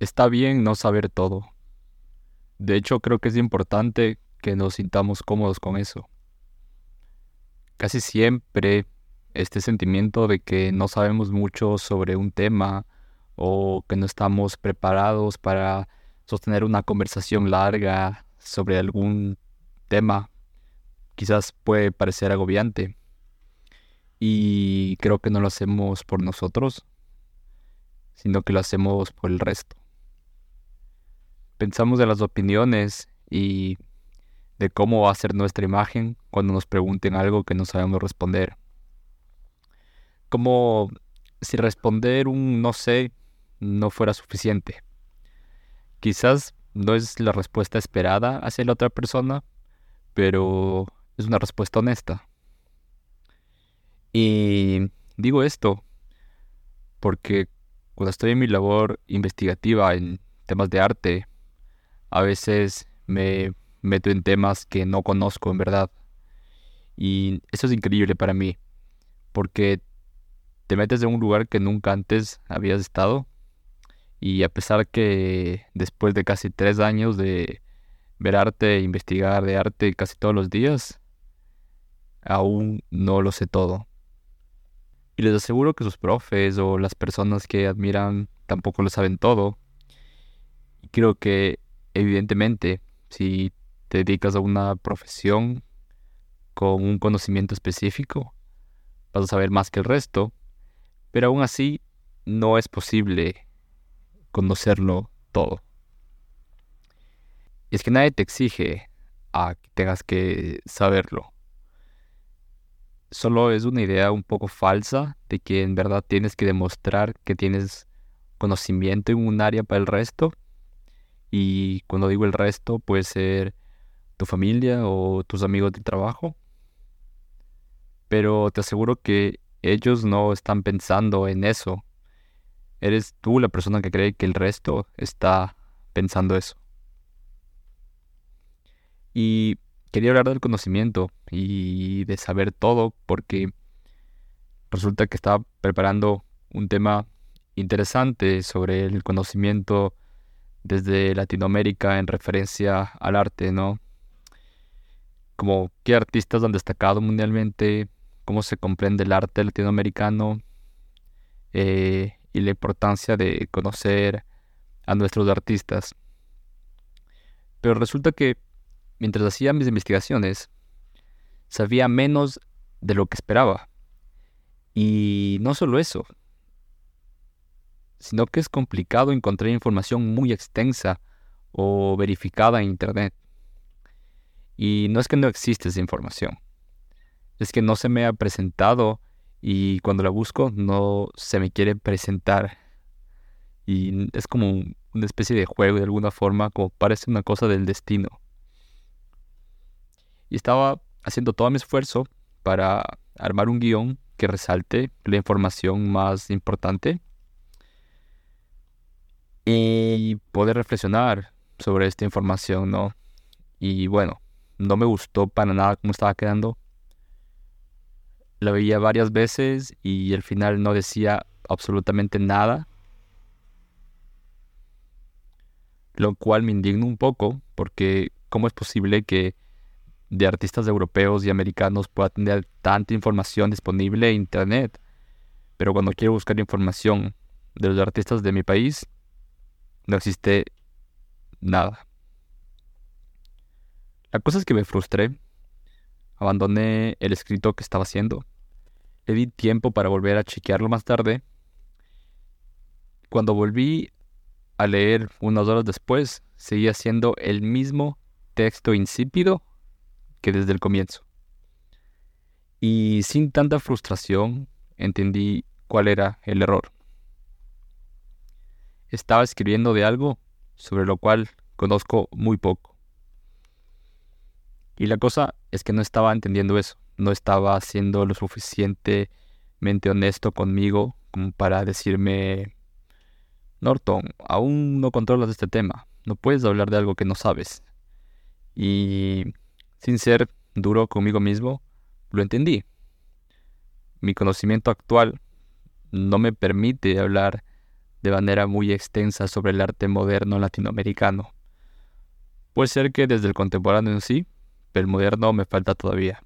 está bien no saber todo. De hecho, creo que es importante que nos sintamos cómodos con eso. Casi siempre este sentimiento de que no sabemos mucho sobre un tema o que no estamos preparados para sostener una conversación larga sobre algún tema quizás puede parecer agobiante. Y creo que no lo hacemos por nosotros, sino que lo hacemos por el resto. Pensamos de las opiniones y de cómo va a ser nuestra imagen cuando nos pregunten algo que no sabemos responder. Como si responder un no sé no fuera suficiente. Quizás no es la respuesta esperada hacia la otra persona, pero es una respuesta honesta. Y digo esto porque cuando estoy en mi labor investigativa en temas de arte, a veces me meto en temas que no conozco en verdad. Y eso es increíble para mí, porque te metes en un lugar que nunca antes habías estado. Y a pesar que después de casi tres años de ver arte, investigar de arte casi todos los días, aún no lo sé todo. Y les aseguro que sus profes o las personas que admiran tampoco lo saben todo. Creo que, evidentemente, si te dedicas a una profesión con un conocimiento específico, vas a saber más que el resto, pero aún así no es posible conocerlo todo. Es que nadie te exige a que tengas que saberlo. Solo es una idea un poco falsa de que en verdad tienes que demostrar que tienes conocimiento en un área para el resto. Y cuando digo el resto, puede ser tu familia o tus amigos de trabajo. Pero te aseguro que ellos no están pensando en eso. Eres tú la persona que cree que el resto está pensando eso. Y quería hablar del conocimiento y de saber todo porque resulta que estaba preparando un tema interesante sobre el conocimiento desde Latinoamérica en referencia al arte, ¿no? como qué artistas han destacado mundialmente, cómo se comprende el arte latinoamericano eh, y la importancia de conocer a nuestros artistas. Pero resulta que mientras hacía mis investigaciones, sabía menos de lo que esperaba. Y no solo eso, sino que es complicado encontrar información muy extensa o verificada en Internet. Y no es que no existe esa información, es que no se me ha presentado y cuando la busco no se me quiere presentar. Y es como una especie de juego de alguna forma, como parece una cosa del destino. Y estaba haciendo todo mi esfuerzo para armar un guion que resalte la información más importante y poder reflexionar sobre esta información, ¿no? Y bueno, no me gustó para nada cómo estaba quedando. La veía varias veces y al final no decía absolutamente nada. Lo cual me indigna un poco porque ¿cómo es posible que de artistas europeos y americanos pueda tener tanta información disponible en Internet? Pero cuando quiero buscar información de los artistas de mi país, no existe nada. La cosa es que me frustré, abandoné el escrito que estaba haciendo, le di tiempo para volver a chequearlo más tarde. Cuando volví a leer unas horas después, seguía siendo el mismo texto insípido que desde el comienzo. Y sin tanta frustración entendí cuál era el error. Estaba escribiendo de algo sobre lo cual conozco muy poco. Y la cosa es que no estaba entendiendo eso, no estaba siendo lo suficientemente honesto conmigo como para decirme, Norton, aún no controlas este tema, no puedes hablar de algo que no sabes. Y sin ser duro conmigo mismo, lo entendí. Mi conocimiento actual no me permite hablar de manera muy extensa sobre el arte moderno latinoamericano. Puede ser que desde el contemporáneo en sí, pero el moderno me falta todavía.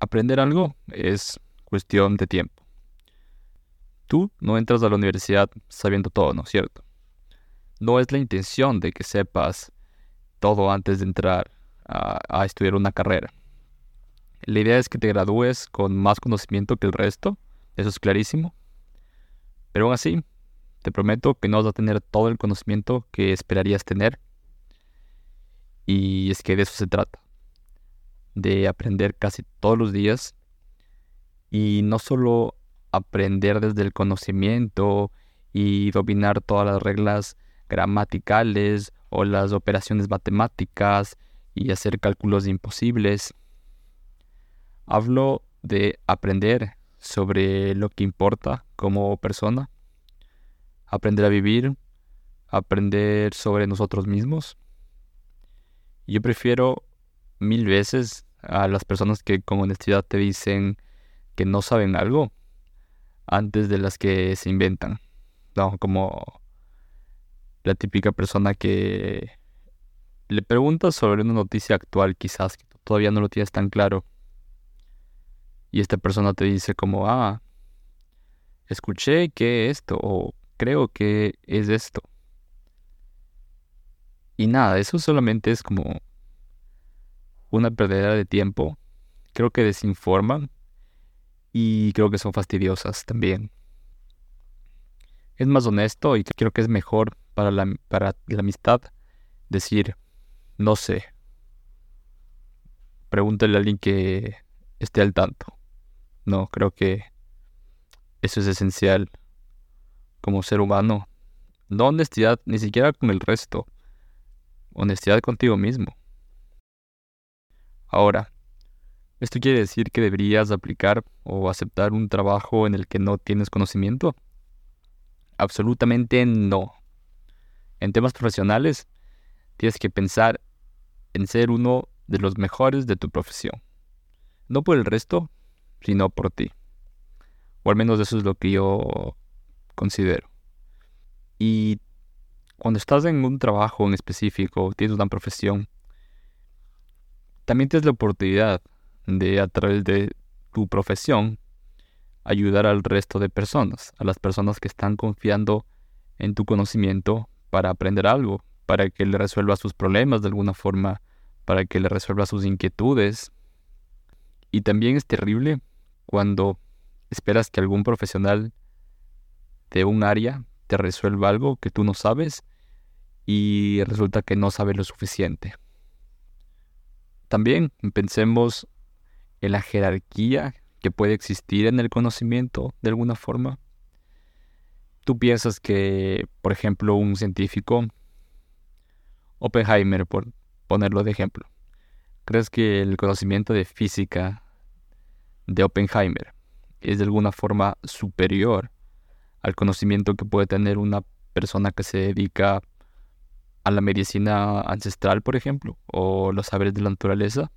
Aprender algo es cuestión de tiempo. Tú no entras a la universidad sabiendo todo, ¿no es cierto? No es la intención de que sepas todo antes de entrar a, estudiar una carrera. La idea es que te gradúes con más conocimiento que el resto, eso es clarísimo. Pero aún así, te prometo que no vas a tener todo el conocimiento que esperarías tener. Y es que de eso se trata. De aprender casi todos los días. Y no solo aprender desde el conocimiento y dominar todas las reglas gramaticales o las operaciones matemáticas y hacer cálculos imposibles. Hablo de aprender sobre lo que importa como persona, aprender a vivir, aprender sobre nosotros mismos. Yo prefiero mil veces a las personas que con honestidad te dicen que no saben algo antes de las que se inventan. Como la típica persona que le preguntas sobre una noticia actual quizás que todavía no lo tienes tan claro. Y esta persona te dice como, ah, escuché que esto o creo que es esto. Y nada, eso solamente es como una pérdida de tiempo. Creo que desinforman y creo que son fastidiosas también. Es más honesto y creo que es mejor para la, para la amistad decir, no sé. Pregúntale a alguien que esté al tanto. No, creo que eso es esencial como ser humano. No honestidad ni siquiera con el resto. Honestidad contigo mismo. Ahora, ¿Esto quiere decir que deberías aplicar o aceptar un trabajo en el que no tienes conocimiento? Absolutamente no. En temas profesionales, tienes que pensar en ser uno de los mejores de tu profesión. No por el resto, sino por ti. O al menos eso es lo que yo considero. Y cuando estás en un trabajo en específico, tienes una profesión, también tienes la oportunidad de a través de tu profesión ayudar al resto de personas, a las personas que están confiando en tu conocimiento para aprender algo, para que le resuelva sus problemas de alguna forma, para que le resuelva sus inquietudes. Y también es terrible cuando esperas que algún profesional de un área te resuelva algo que tú no sabes y resulta que no sabe lo suficiente. También pensemos en la jerarquía que puede existir en el conocimiento de alguna forma. Tú piensas que, por ejemplo, un científico, Oppenheimer, por ponerlo de ejemplo, ¿crees que el conocimiento de física de Oppenheimer es de alguna forma superior al conocimiento que puede tener una persona que se dedica a la medicina ancestral, por ejemplo, o los saberes de la naturaleza?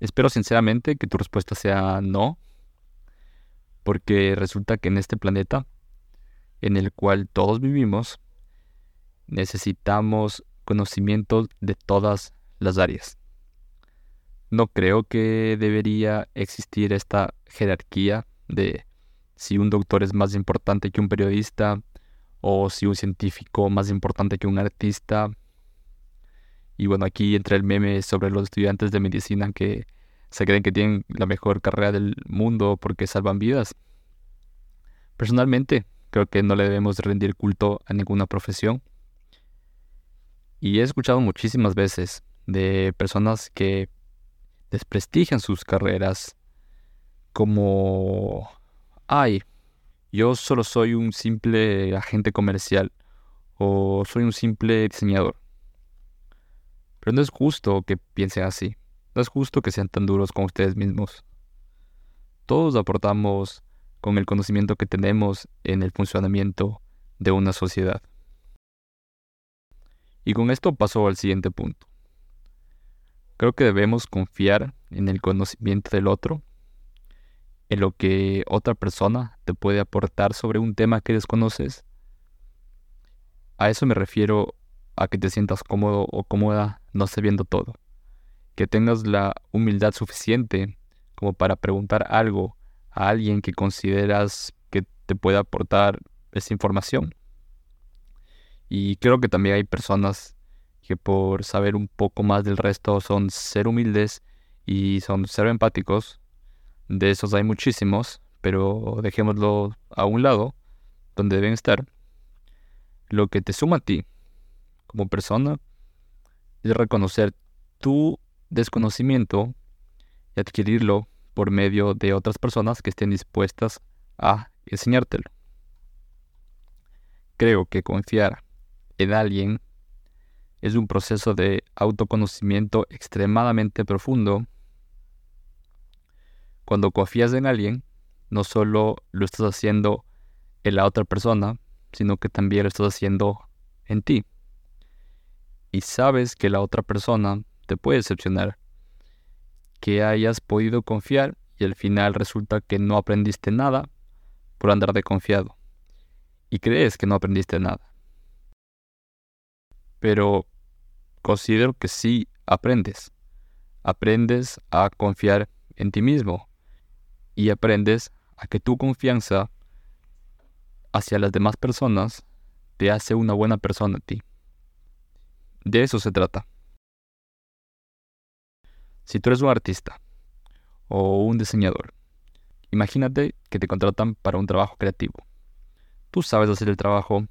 Espero sinceramente que tu respuesta sea no, porque resulta que en este planeta en el cual todos vivimos, necesitamos conocimientos de todas las áreas. No creo que debería existir esta jerarquía de si un doctor es más importante que un periodista o si un científico más importante que un artista y bueno, aquí entra el meme sobre los estudiantes de medicina que se creen que tienen la mejor carrera del mundo porque salvan vidas. Personalmente, creo que no le debemos rendir culto a ninguna profesión. Y he escuchado muchísimas veces de personas que desprestigian sus carreras como, ay, yo solo soy un simple agente comercial o soy un simple diseñador. Pero no es justo que piensen así. No es justo que sean tan duros con ustedes mismos. Todos aportamos con el conocimiento que tenemos en el funcionamiento de una sociedad. Y con esto paso al siguiente punto. Creo que debemos confiar en el conocimiento del otro en lo que otra persona te puede aportar sobre un tema que desconoces. A eso me refiero a que te sientas cómodo o cómoda no sabiendo todo. Que tengas la humildad suficiente como para preguntar algo a alguien que consideras que te puede aportar esa información. Y creo que también hay personas que por saber un poco más del resto son ser humildes y son ser empáticos. De esos hay muchísimos, pero dejémoslo a un lado, donde deben estar. Lo que te suma a ti como persona es reconocer tu desconocimiento y adquirirlo por medio de otras personas que estén dispuestas a enseñártelo. Creo que confiar en alguien es un proceso de autoconocimiento extremadamente profundo. Cuando confías en alguien, no solo lo estás haciendo en la otra persona, sino que también lo estás haciendo en ti. Y sabes que la otra persona te puede decepcionar, que hayas podido confiar y al final resulta que no aprendiste nada por andar de confiado. Y crees que no aprendiste nada. Pero considero que sí aprendes. Aprendes a confiar en ti mismo y aprendes a que tu confianza hacia las demás personas te hace una buena persona a ti. De eso se trata. Si tú eres un artista o un diseñador, imagínate que te contratan para un trabajo creativo. Tú sabes hacer el trabajo,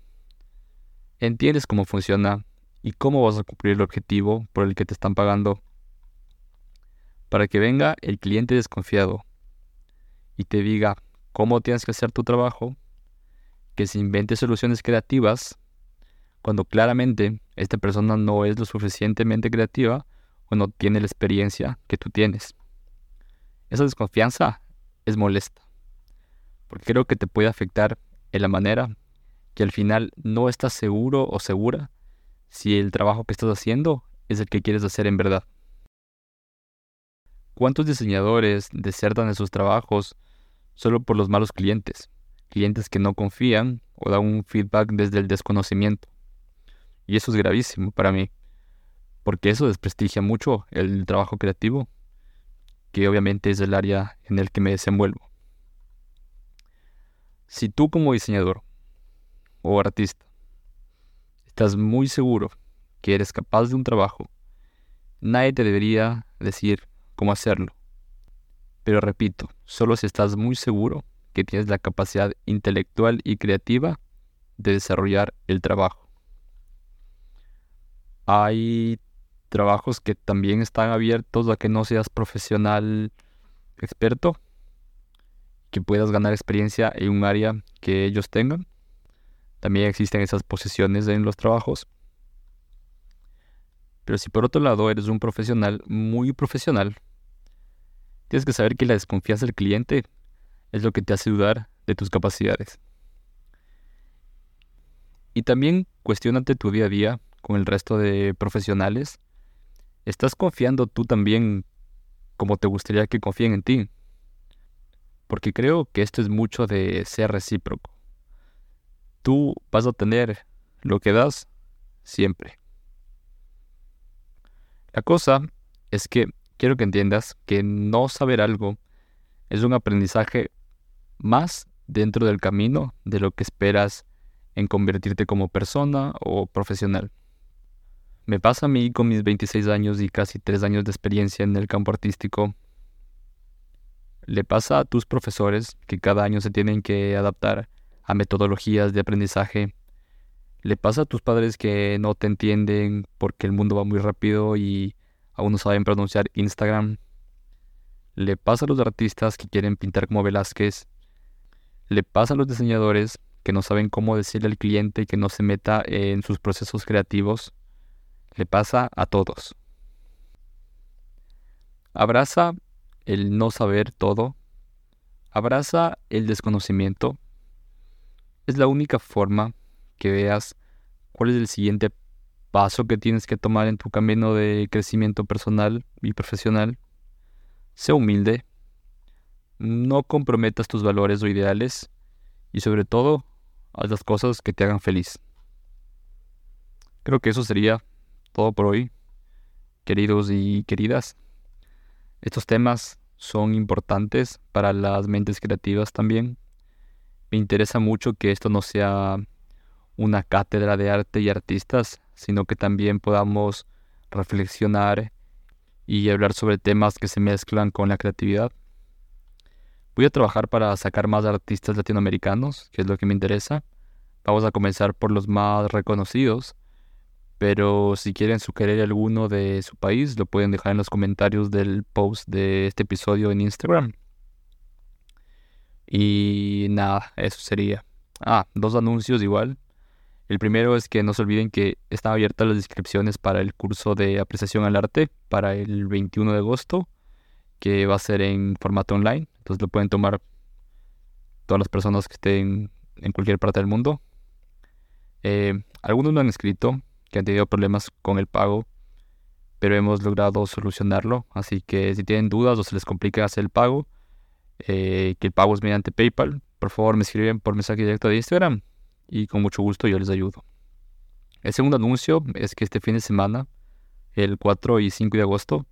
entiendes cómo funciona y cómo vas a cumplir el objetivo por el que te están pagando para que venga el cliente desconfiado y te diga cómo tienes que hacer tu trabajo, que se invente soluciones creativas, cuando claramente esta persona no es lo suficientemente creativa o no tiene la experiencia que tú tienes. Esa desconfianza es molesta, porque creo que te puede afectar en la manera que al final no estás seguro o segura si el trabajo que estás haciendo es el que quieres hacer en verdad. ¿Cuántos diseñadores desertan de sus trabajos solo por los malos clientes? Clientes que no confían o dan un feedback desde el desconocimiento. Y eso es gravísimo para mí, porque eso desprestigia mucho el trabajo creativo, que obviamente es el área en el que me desenvuelvo. Si tú como diseñador o artista estás muy seguro que eres capaz de un trabajo, nadie te debería decir cómo hacerlo. Pero repito, solo si estás muy seguro que tienes la capacidad intelectual y creativa de desarrollar el trabajo. Hay trabajos que también están abiertos a que no seas profesional experto, que puedas ganar experiencia en un área que ellos tengan. También existen esas posiciones en los trabajos. Pero si por otro lado eres un profesional muy profesional, tienes que saber que la desconfianza del cliente es lo que te hace dudar de tus capacidades. Y también cuestionate tu día a día con el resto de profesionales. ¿Estás confiando tú también como te gustaría que confíen en ti? Porque creo que esto es mucho de ser recíproco tú vas a tener lo que das siempre. La cosa es que quiero que entiendas que no saber algo es un aprendizaje más dentro del camino de lo que esperas en convertirte como persona o profesional. Me pasa a mí con mis 26 años y casi 3 años de experiencia en el campo artístico. Le pasa a tus profesores que cada año se tienen que adaptar a metodologías de aprendizaje. Le pasa a tus padres que no te entienden porque el mundo va muy rápido y aún no saben pronunciar Instagram. Le pasa a los artistas que quieren pintar como Velázquez. Le pasa a los diseñadores que no saben cómo decirle al cliente que no se meta en sus procesos creativos. Le pasa a todos. Abraza el no saber todo. Abraza el desconocimiento es la única forma que veas cuál es el siguiente paso que tienes que tomar en tu camino de crecimiento personal y profesional. Sé humilde. no comprometas tus valores o ideales y sobre todo, haz las cosas que te hagan feliz. Creo que eso sería todo por hoy, queridos y queridas. Estos temas son importantes para las mentes creativas también. Me interesa mucho que esto no sea una cátedra de arte y artistas, sino que también podamos reflexionar y hablar sobre temas que se mezclan con la creatividad. Voy a trabajar para sacar más artistas latinoamericanos, que es lo que me interesa. Vamos a comenzar por los más reconocidos, pero si quieren sugerir alguno de su país, lo pueden dejar en los comentarios del post de este episodio en Instagram. Y nada, eso sería. Ah, dos anuncios igual. El primero es que no se olviden que están abiertas las inscripciones para el curso de apreciación al arte para el 21 de agosto, que va a ser en formato online. Entonces lo pueden tomar todas las personas que estén en cualquier parte del mundo. Eh, algunos me han escrito que han tenido problemas con el pago, pero hemos logrado solucionarlo. Así que si tienen dudas o se les complica hacer el pago, eh, que el pago es mediante PayPal, por favor me escriben por mensaje directo de Instagram y con mucho gusto yo les ayudo. El segundo anuncio es que este fin de semana, el 4 y 5 de agosto,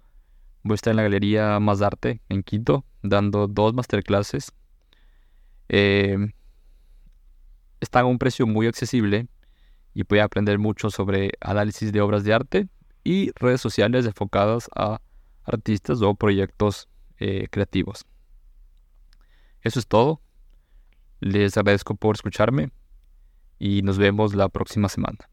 voy a estar en la Galería Más Arte en Quito, dando dos masterclasses. Eh, están a un precio muy accesible y a aprender mucho sobre análisis de obras de arte y redes sociales enfocadas a artistas o proyectos eh, creativos. Eso es todo. Les agradezco por escucharme y nos vemos la próxima semana.